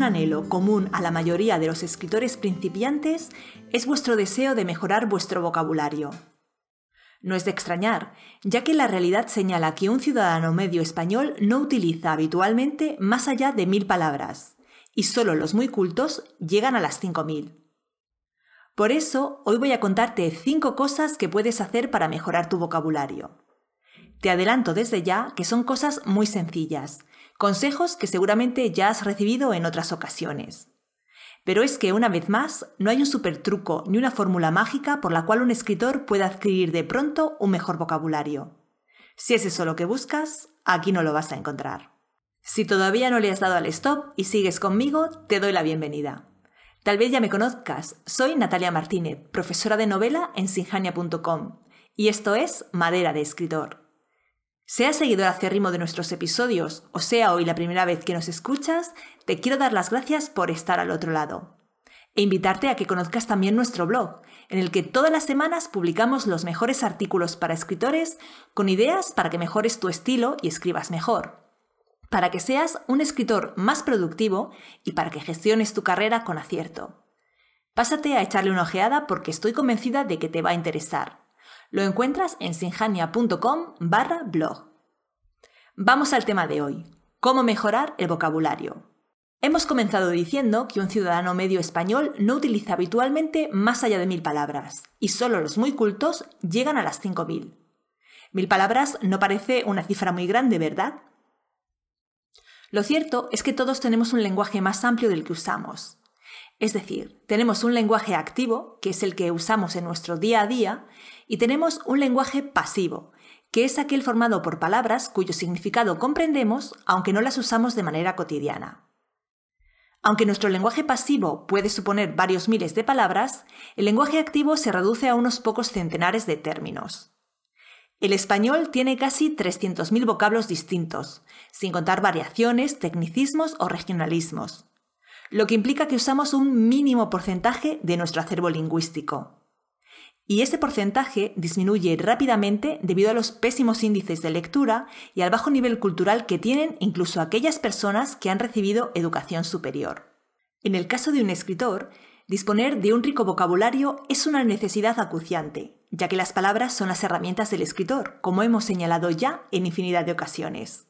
un anhelo común a la mayoría de los escritores principiantes es vuestro deseo de mejorar vuestro vocabulario. No es de extrañar, ya que la realidad señala que un ciudadano medio español no utiliza habitualmente más allá de mil palabras, y solo los muy cultos llegan a las cinco mil. Por eso, hoy voy a contarte cinco cosas que puedes hacer para mejorar tu vocabulario. Te adelanto desde ya que son cosas muy sencillas, consejos que seguramente ya has recibido en otras ocasiones. Pero es que, una vez más, no hay un super truco ni una fórmula mágica por la cual un escritor pueda adquirir de pronto un mejor vocabulario. Si es eso lo que buscas, aquí no lo vas a encontrar. Si todavía no le has dado al stop y sigues conmigo, te doy la bienvenida. Tal vez ya me conozcas, soy Natalia Martínez, profesora de novela en sinjania.com, y esto es Madera de Escritor. Sea seguidor acérrimo de nuestros episodios o sea hoy la primera vez que nos escuchas, te quiero dar las gracias por estar al otro lado. E invitarte a que conozcas también nuestro blog, en el que todas las semanas publicamos los mejores artículos para escritores con ideas para que mejores tu estilo y escribas mejor. Para que seas un escritor más productivo y para que gestiones tu carrera con acierto. Pásate a echarle una ojeada porque estoy convencida de que te va a interesar. Lo encuentras en sinjania.com barra blog. Vamos al tema de hoy. ¿Cómo mejorar el vocabulario? Hemos comenzado diciendo que un ciudadano medio español no utiliza habitualmente más allá de mil palabras, y solo los muy cultos llegan a las cinco mil. Mil palabras no parece una cifra muy grande, ¿verdad? Lo cierto es que todos tenemos un lenguaje más amplio del que usamos. Es decir, tenemos un lenguaje activo, que es el que usamos en nuestro día a día, y tenemos un lenguaje pasivo, que es aquel formado por palabras cuyo significado comprendemos aunque no las usamos de manera cotidiana. Aunque nuestro lenguaje pasivo puede suponer varios miles de palabras, el lenguaje activo se reduce a unos pocos centenares de términos. El español tiene casi 300.000 vocablos distintos, sin contar variaciones, tecnicismos o regionalismos lo que implica que usamos un mínimo porcentaje de nuestro acervo lingüístico. Y ese porcentaje disminuye rápidamente debido a los pésimos índices de lectura y al bajo nivel cultural que tienen incluso aquellas personas que han recibido educación superior. En el caso de un escritor, disponer de un rico vocabulario es una necesidad acuciante, ya que las palabras son las herramientas del escritor, como hemos señalado ya en infinidad de ocasiones.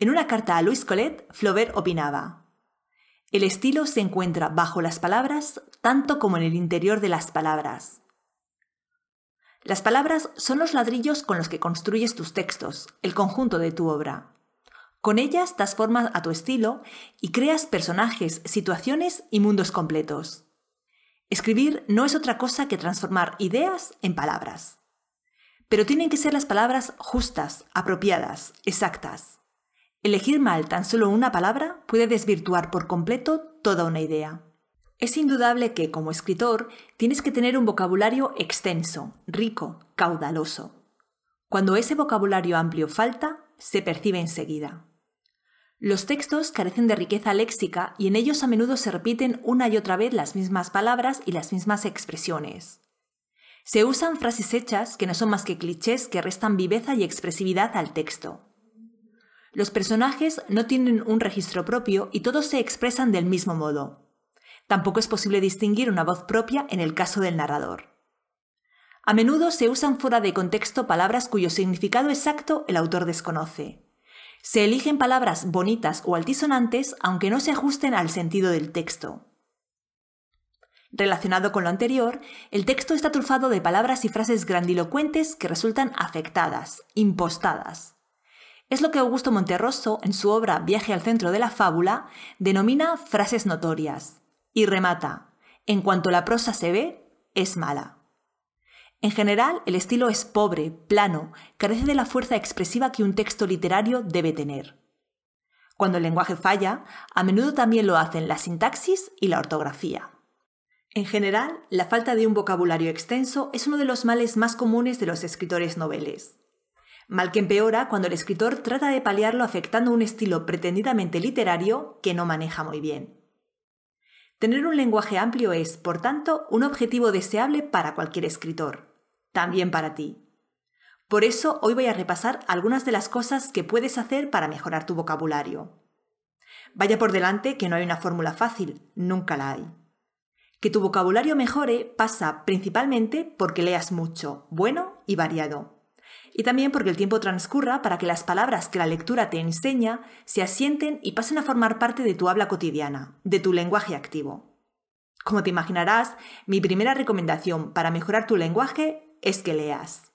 En una carta a Louis Colette, Flaubert opinaba, el estilo se encuentra bajo las palabras tanto como en el interior de las palabras. Las palabras son los ladrillos con los que construyes tus textos, el conjunto de tu obra. Con ellas das forma a tu estilo y creas personajes, situaciones y mundos completos. Escribir no es otra cosa que transformar ideas en palabras. Pero tienen que ser las palabras justas, apropiadas, exactas. Elegir mal tan solo una palabra puede desvirtuar por completo toda una idea. Es indudable que, como escritor, tienes que tener un vocabulario extenso, rico, caudaloso. Cuando ese vocabulario amplio falta, se percibe enseguida. Los textos carecen de riqueza léxica y en ellos a menudo se repiten una y otra vez las mismas palabras y las mismas expresiones. Se usan frases hechas que no son más que clichés que restan viveza y expresividad al texto. Los personajes no tienen un registro propio y todos se expresan del mismo modo. Tampoco es posible distinguir una voz propia en el caso del narrador. A menudo se usan fuera de contexto palabras cuyo significado exacto el autor desconoce. Se eligen palabras bonitas o altisonantes aunque no se ajusten al sentido del texto. Relacionado con lo anterior, el texto está trufado de palabras y frases grandilocuentes que resultan afectadas, impostadas. Es lo que Augusto Monterroso, en su obra Viaje al centro de la fábula, denomina frases notorias y remata, en cuanto la prosa se ve, es mala. En general, el estilo es pobre, plano, carece de la fuerza expresiva que un texto literario debe tener. Cuando el lenguaje falla, a menudo también lo hacen la sintaxis y la ortografía. En general, la falta de un vocabulario extenso es uno de los males más comunes de los escritores noveles. Mal que empeora cuando el escritor trata de paliarlo afectando un estilo pretendidamente literario que no maneja muy bien. Tener un lenguaje amplio es, por tanto, un objetivo deseable para cualquier escritor, también para ti. Por eso hoy voy a repasar algunas de las cosas que puedes hacer para mejorar tu vocabulario. Vaya por delante que no hay una fórmula fácil, nunca la hay. Que tu vocabulario mejore pasa principalmente porque leas mucho, bueno y variado. Y también porque el tiempo transcurra para que las palabras que la lectura te enseña se asienten y pasen a formar parte de tu habla cotidiana, de tu lenguaje activo. Como te imaginarás, mi primera recomendación para mejorar tu lenguaje es que leas.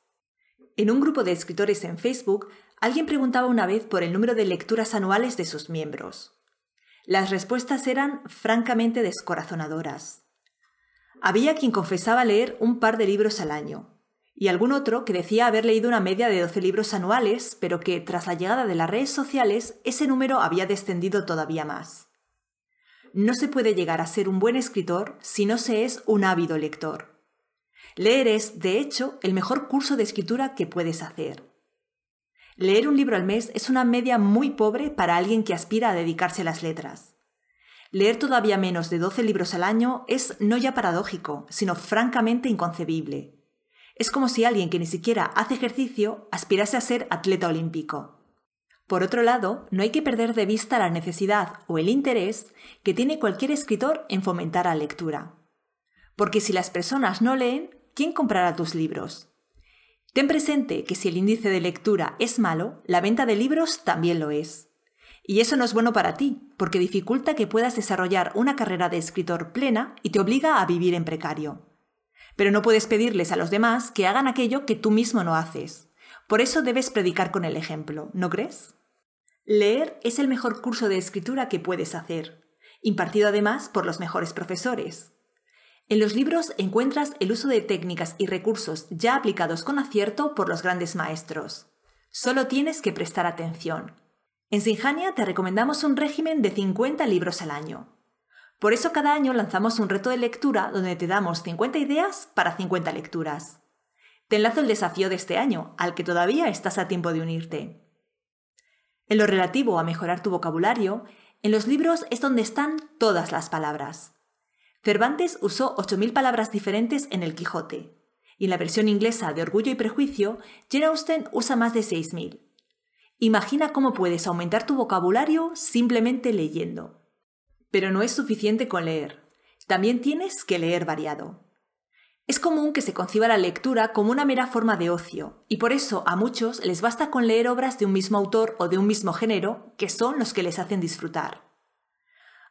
En un grupo de escritores en Facebook, alguien preguntaba una vez por el número de lecturas anuales de sus miembros. Las respuestas eran francamente descorazonadoras. Había quien confesaba leer un par de libros al año, y algún otro que decía haber leído una media de 12 libros anuales, pero que tras la llegada de las redes sociales ese número había descendido todavía más. No se puede llegar a ser un buen escritor si no se es un ávido lector. Leer es, de hecho, el mejor curso de escritura que puedes hacer. Leer un libro al mes es una media muy pobre para alguien que aspira a dedicarse a las letras. Leer todavía menos de 12 libros al año es no ya paradójico, sino francamente inconcebible. Es como si alguien que ni siquiera hace ejercicio aspirase a ser atleta olímpico. Por otro lado, no hay que perder de vista la necesidad o el interés que tiene cualquier escritor en fomentar la lectura. Porque si las personas no leen, ¿quién comprará tus libros? Ten presente que si el índice de lectura es malo, la venta de libros también lo es. Y eso no es bueno para ti, porque dificulta que puedas desarrollar una carrera de escritor plena y te obliga a vivir en precario. Pero no puedes pedirles a los demás que hagan aquello que tú mismo no haces. Por eso debes predicar con el ejemplo, ¿no crees? Leer es el mejor curso de escritura que puedes hacer, impartido además por los mejores profesores. En los libros encuentras el uso de técnicas y recursos ya aplicados con acierto por los grandes maestros. Solo tienes que prestar atención. En Sinjania te recomendamos un régimen de 50 libros al año. Por eso cada año lanzamos un reto de lectura donde te damos 50 ideas para 50 lecturas. Te enlazo el desafío de este año, al que todavía estás a tiempo de unirte. En lo relativo a mejorar tu vocabulario, en los libros es donde están todas las palabras. Cervantes usó 8.000 palabras diferentes en El Quijote, y en la versión inglesa de Orgullo y Prejuicio, Jane Austen usa más de 6.000. Imagina cómo puedes aumentar tu vocabulario simplemente leyendo. Pero no es suficiente con leer. También tienes que leer variado. Es común que se conciba la lectura como una mera forma de ocio, y por eso a muchos les basta con leer obras de un mismo autor o de un mismo género, que son los que les hacen disfrutar.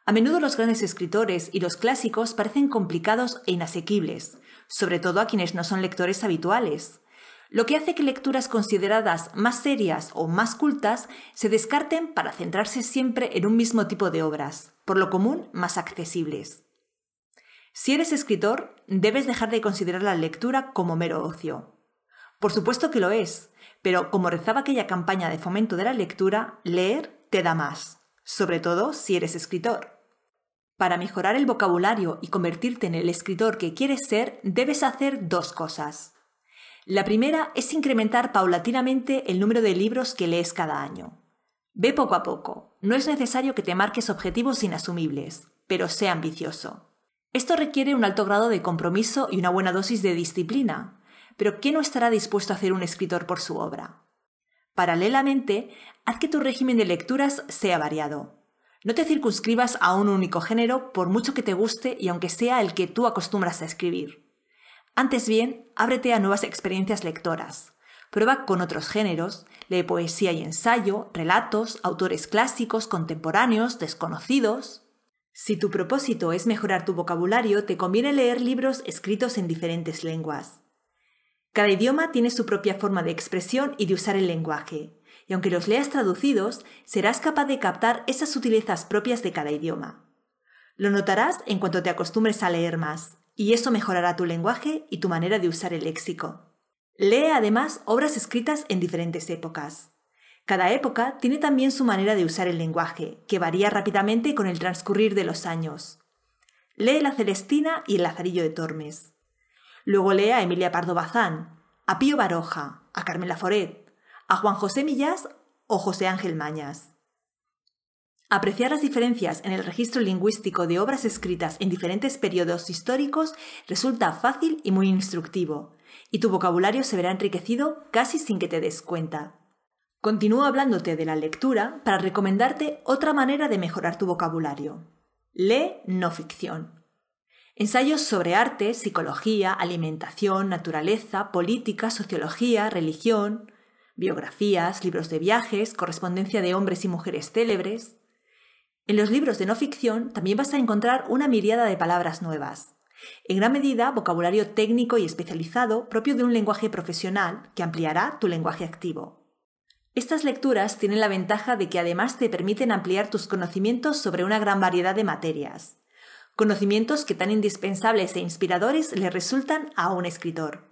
A menudo los grandes escritores y los clásicos parecen complicados e inasequibles, sobre todo a quienes no son lectores habituales, lo que hace que lecturas consideradas más serias o más cultas se descarten para centrarse siempre en un mismo tipo de obras, por lo común más accesibles. Si eres escritor, debes dejar de considerar la lectura como mero ocio. Por supuesto que lo es, pero como rezaba aquella campaña de fomento de la lectura, leer te da más, sobre todo si eres escritor. Para mejorar el vocabulario y convertirte en el escritor que quieres ser, debes hacer dos cosas. La primera es incrementar paulatinamente el número de libros que lees cada año. Ve poco a poco. No es necesario que te marques objetivos inasumibles, pero sé ambicioso. Esto requiere un alto grado de compromiso y una buena dosis de disciplina, pero ¿qué no estará dispuesto a hacer un escritor por su obra? Paralelamente, haz que tu régimen de lecturas sea variado. No te circunscribas a un único género por mucho que te guste y aunque sea el que tú acostumbras a escribir. Antes bien, ábrete a nuevas experiencias lectoras. Prueba con otros géneros, lee poesía y ensayo, relatos, autores clásicos, contemporáneos, desconocidos. Si tu propósito es mejorar tu vocabulario, te conviene leer libros escritos en diferentes lenguas. Cada idioma tiene su propia forma de expresión y de usar el lenguaje, y aunque los leas traducidos, serás capaz de captar esas sutilezas propias de cada idioma. Lo notarás en cuanto te acostumbres a leer más, y eso mejorará tu lenguaje y tu manera de usar el léxico. Lee además obras escritas en diferentes épocas. Cada época tiene también su manera de usar el lenguaje, que varía rápidamente con el transcurrir de los años. Lee La Celestina y El Lazarillo de Tormes. Luego lee a Emilia Pardo Bazán, a Pío Baroja, a Carmela Foret, a Juan José Millás o José Ángel Mañas. Apreciar las diferencias en el registro lingüístico de obras escritas en diferentes periodos históricos resulta fácil y muy instructivo, y tu vocabulario se verá enriquecido casi sin que te des cuenta. Continúo hablándote de la lectura para recomendarte otra manera de mejorar tu vocabulario. Lee no ficción. Ensayos sobre arte, psicología, alimentación, naturaleza, política, sociología, religión, biografías, libros de viajes, correspondencia de hombres y mujeres célebres. En los libros de no ficción también vas a encontrar una miriada de palabras nuevas. En gran medida, vocabulario técnico y especializado propio de un lenguaje profesional que ampliará tu lenguaje activo. Estas lecturas tienen la ventaja de que además te permiten ampliar tus conocimientos sobre una gran variedad de materias, conocimientos que tan indispensables e inspiradores le resultan a un escritor.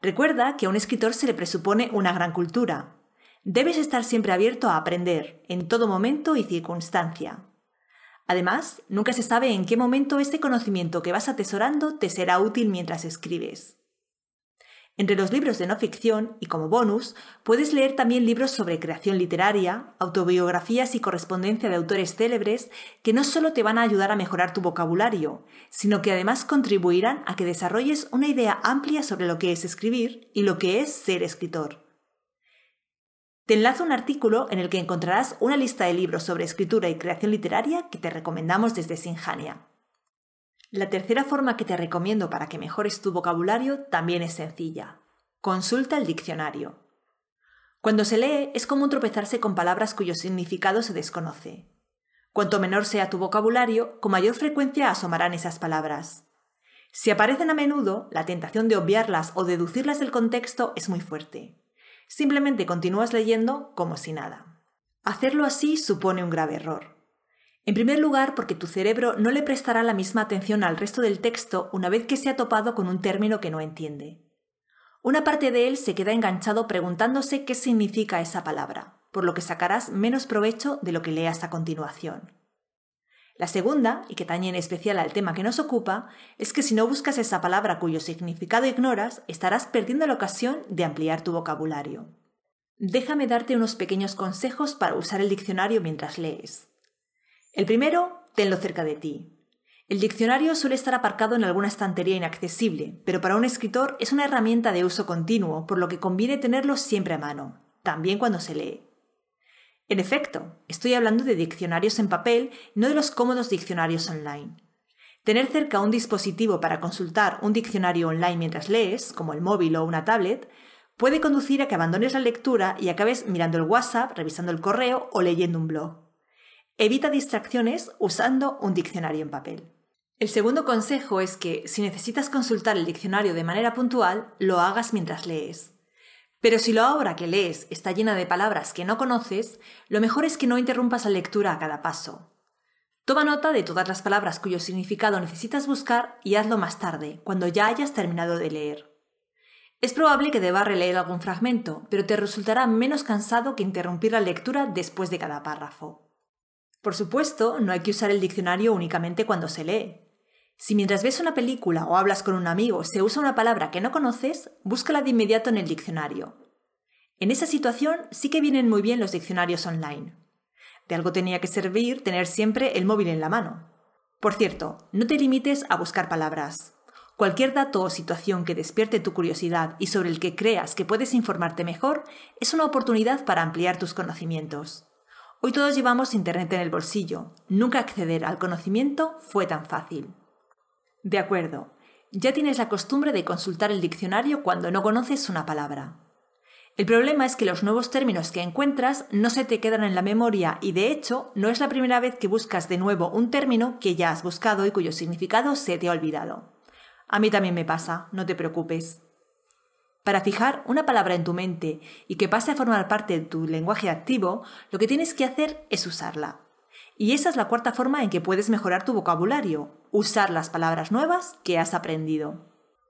Recuerda que a un escritor se le presupone una gran cultura. Debes estar siempre abierto a aprender, en todo momento y circunstancia. Además, nunca se sabe en qué momento este conocimiento que vas atesorando te será útil mientras escribes. Entre los libros de no ficción y como bonus, puedes leer también libros sobre creación literaria, autobiografías y correspondencia de autores célebres que no solo te van a ayudar a mejorar tu vocabulario, sino que además contribuirán a que desarrolles una idea amplia sobre lo que es escribir y lo que es ser escritor. Te enlazo un artículo en el que encontrarás una lista de libros sobre escritura y creación literaria que te recomendamos desde Sinjania. La tercera forma que te recomiendo para que mejores tu vocabulario también es sencilla. Consulta el diccionario. Cuando se lee es común tropezarse con palabras cuyo significado se desconoce. Cuanto menor sea tu vocabulario, con mayor frecuencia asomarán esas palabras. Si aparecen a menudo, la tentación de obviarlas o deducirlas del contexto es muy fuerte. Simplemente continúas leyendo como si nada. Hacerlo así supone un grave error. En primer lugar, porque tu cerebro no le prestará la misma atención al resto del texto una vez que se ha topado con un término que no entiende. Una parte de él se queda enganchado preguntándose qué significa esa palabra, por lo que sacarás menos provecho de lo que leas a continuación. La segunda, y que tañe en especial al tema que nos ocupa, es que si no buscas esa palabra cuyo significado ignoras, estarás perdiendo la ocasión de ampliar tu vocabulario. Déjame darte unos pequeños consejos para usar el diccionario mientras lees. El primero, tenlo cerca de ti. El diccionario suele estar aparcado en alguna estantería inaccesible, pero para un escritor es una herramienta de uso continuo, por lo que conviene tenerlo siempre a mano, también cuando se lee. En efecto, estoy hablando de diccionarios en papel, no de los cómodos diccionarios online. Tener cerca un dispositivo para consultar un diccionario online mientras lees, como el móvil o una tablet, puede conducir a que abandones la lectura y acabes mirando el WhatsApp, revisando el correo o leyendo un blog. Evita distracciones usando un diccionario en papel. El segundo consejo es que si necesitas consultar el diccionario de manera puntual, lo hagas mientras lees. Pero si la obra que lees está llena de palabras que no conoces, lo mejor es que no interrumpas la lectura a cada paso. Toma nota de todas las palabras cuyo significado necesitas buscar y hazlo más tarde, cuando ya hayas terminado de leer. Es probable que debas releer algún fragmento, pero te resultará menos cansado que interrumpir la lectura después de cada párrafo. Por supuesto, no hay que usar el diccionario únicamente cuando se lee. Si mientras ves una película o hablas con un amigo se usa una palabra que no conoces, búscala de inmediato en el diccionario. En esa situación sí que vienen muy bien los diccionarios online. De algo tenía que servir tener siempre el móvil en la mano. Por cierto, no te limites a buscar palabras. Cualquier dato o situación que despierte tu curiosidad y sobre el que creas que puedes informarte mejor es una oportunidad para ampliar tus conocimientos. Hoy todos llevamos Internet en el bolsillo. Nunca acceder al conocimiento fue tan fácil. De acuerdo, ya tienes la costumbre de consultar el diccionario cuando no conoces una palabra. El problema es que los nuevos términos que encuentras no se te quedan en la memoria y de hecho no es la primera vez que buscas de nuevo un término que ya has buscado y cuyo significado se te ha olvidado. A mí también me pasa, no te preocupes. Para fijar una palabra en tu mente y que pase a formar parte de tu lenguaje activo, lo que tienes que hacer es usarla. Y esa es la cuarta forma en que puedes mejorar tu vocabulario, usar las palabras nuevas que has aprendido.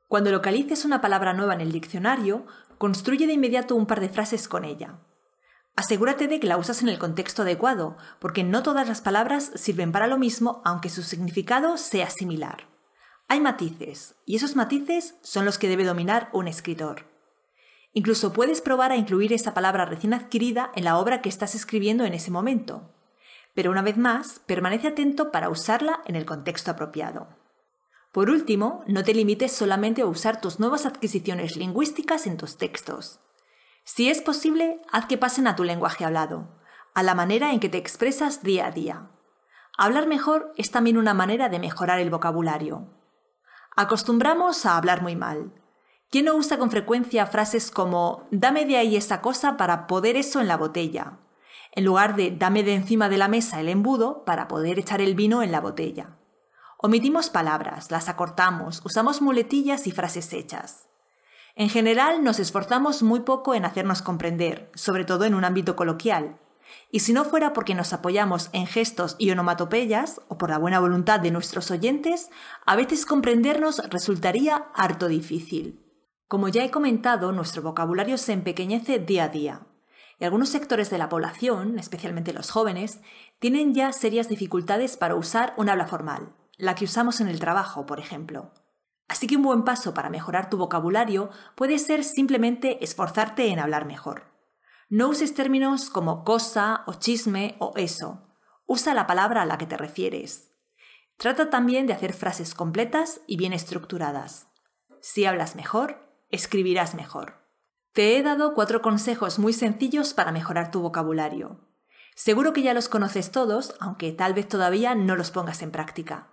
Cuando localices una palabra nueva en el diccionario, construye de inmediato un par de frases con ella. Asegúrate de que la usas en el contexto adecuado, porque no todas las palabras sirven para lo mismo aunque su significado sea similar. Hay matices, y esos matices son los que debe dominar un escritor. Incluso puedes probar a incluir esa palabra recién adquirida en la obra que estás escribiendo en ese momento. Pero una vez más, permanece atento para usarla en el contexto apropiado. Por último, no te limites solamente a usar tus nuevas adquisiciones lingüísticas en tus textos. Si es posible, haz que pasen a tu lenguaje hablado, a la manera en que te expresas día a día. Hablar mejor es también una manera de mejorar el vocabulario. Acostumbramos a hablar muy mal. ¿Quién no usa con frecuencia frases como dame de ahí esa cosa para poder eso en la botella? En lugar de dame de encima de la mesa el embudo para poder echar el vino en la botella. Omitimos palabras, las acortamos, usamos muletillas y frases hechas. En general nos esforzamos muy poco en hacernos comprender, sobre todo en un ámbito coloquial. Y si no fuera porque nos apoyamos en gestos y onomatopeyas, o por la buena voluntad de nuestros oyentes, a veces comprendernos resultaría harto difícil. Como ya he comentado, nuestro vocabulario se empequeñece día a día. Y algunos sectores de la población, especialmente los jóvenes, tienen ya serias dificultades para usar un habla formal, la que usamos en el trabajo, por ejemplo. Así que un buen paso para mejorar tu vocabulario puede ser simplemente esforzarte en hablar mejor. No uses términos como cosa o chisme o eso. Usa la palabra a la que te refieres. Trata también de hacer frases completas y bien estructuradas. Si hablas mejor, escribirás mejor. Te he dado cuatro consejos muy sencillos para mejorar tu vocabulario. Seguro que ya los conoces todos, aunque tal vez todavía no los pongas en práctica.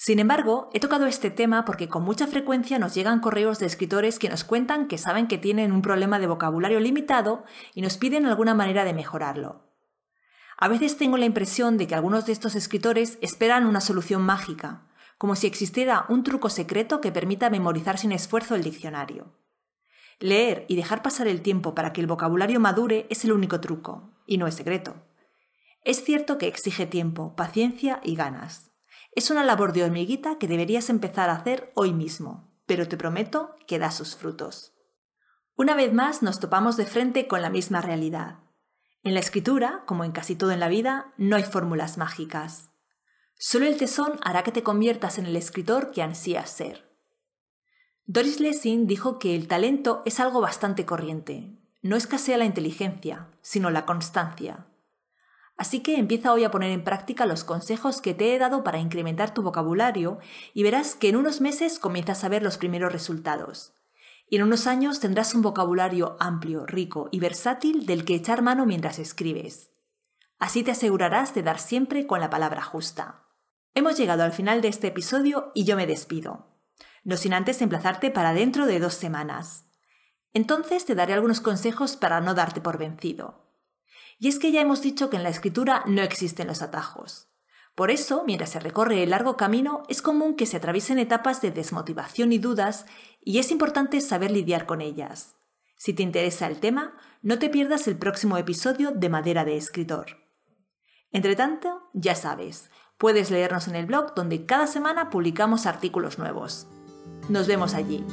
Sin embargo, he tocado este tema porque con mucha frecuencia nos llegan correos de escritores que nos cuentan que saben que tienen un problema de vocabulario limitado y nos piden alguna manera de mejorarlo. A veces tengo la impresión de que algunos de estos escritores esperan una solución mágica, como si existiera un truco secreto que permita memorizar sin esfuerzo el diccionario. Leer y dejar pasar el tiempo para que el vocabulario madure es el único truco, y no es secreto. Es cierto que exige tiempo, paciencia y ganas. Es una labor de hormiguita que deberías empezar a hacer hoy mismo, pero te prometo que da sus frutos. Una vez más nos topamos de frente con la misma realidad. En la escritura, como en casi todo en la vida, no hay fórmulas mágicas. Solo el tesón hará que te conviertas en el escritor que ansías ser. Doris Lessing dijo que el talento es algo bastante corriente. No escasea la inteligencia, sino la constancia. Así que empieza hoy a poner en práctica los consejos que te he dado para incrementar tu vocabulario y verás que en unos meses comienzas a ver los primeros resultados. Y en unos años tendrás un vocabulario amplio, rico y versátil del que echar mano mientras escribes. Así te asegurarás de dar siempre con la palabra justa. Hemos llegado al final de este episodio y yo me despido. No sin antes emplazarte para dentro de dos semanas. Entonces te daré algunos consejos para no darte por vencido. Y es que ya hemos dicho que en la escritura no existen los atajos. Por eso, mientras se recorre el largo camino, es común que se atraviesen etapas de desmotivación y dudas, y es importante saber lidiar con ellas. Si te interesa el tema, no te pierdas el próximo episodio de Madera de Escritor. Entre tanto, ya sabes, puedes leernos en el blog donde cada semana publicamos artículos nuevos. Nos vemos allí.